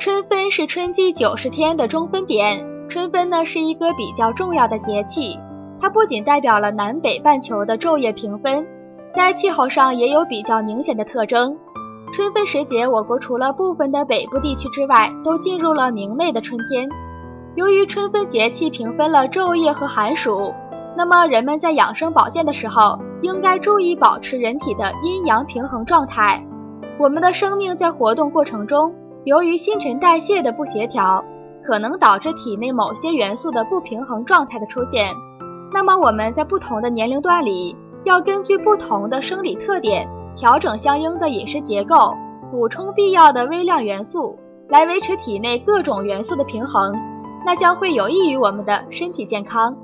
春分是春季九十天的中分点，春分呢是一个比较重要的节气，它不仅代表了南北半球的昼夜平分，在气候上也有比较明显的特征。春分时节，我国除了部分的北部地区之外，都进入了明媚的春天。由于春分节气平分了昼夜和寒暑，那么人们在养生保健的时候，应该注意保持人体的阴阳平衡状态。我们的生命在活动过程中，由于新陈代谢的不协调，可能导致体内某些元素的不平衡状态的出现。那么我们在不同的年龄段里，要根据不同的生理特点，调整相应的饮食结构，补充必要的微量元素，来维持体内各种元素的平衡，那将会有益于我们的身体健康。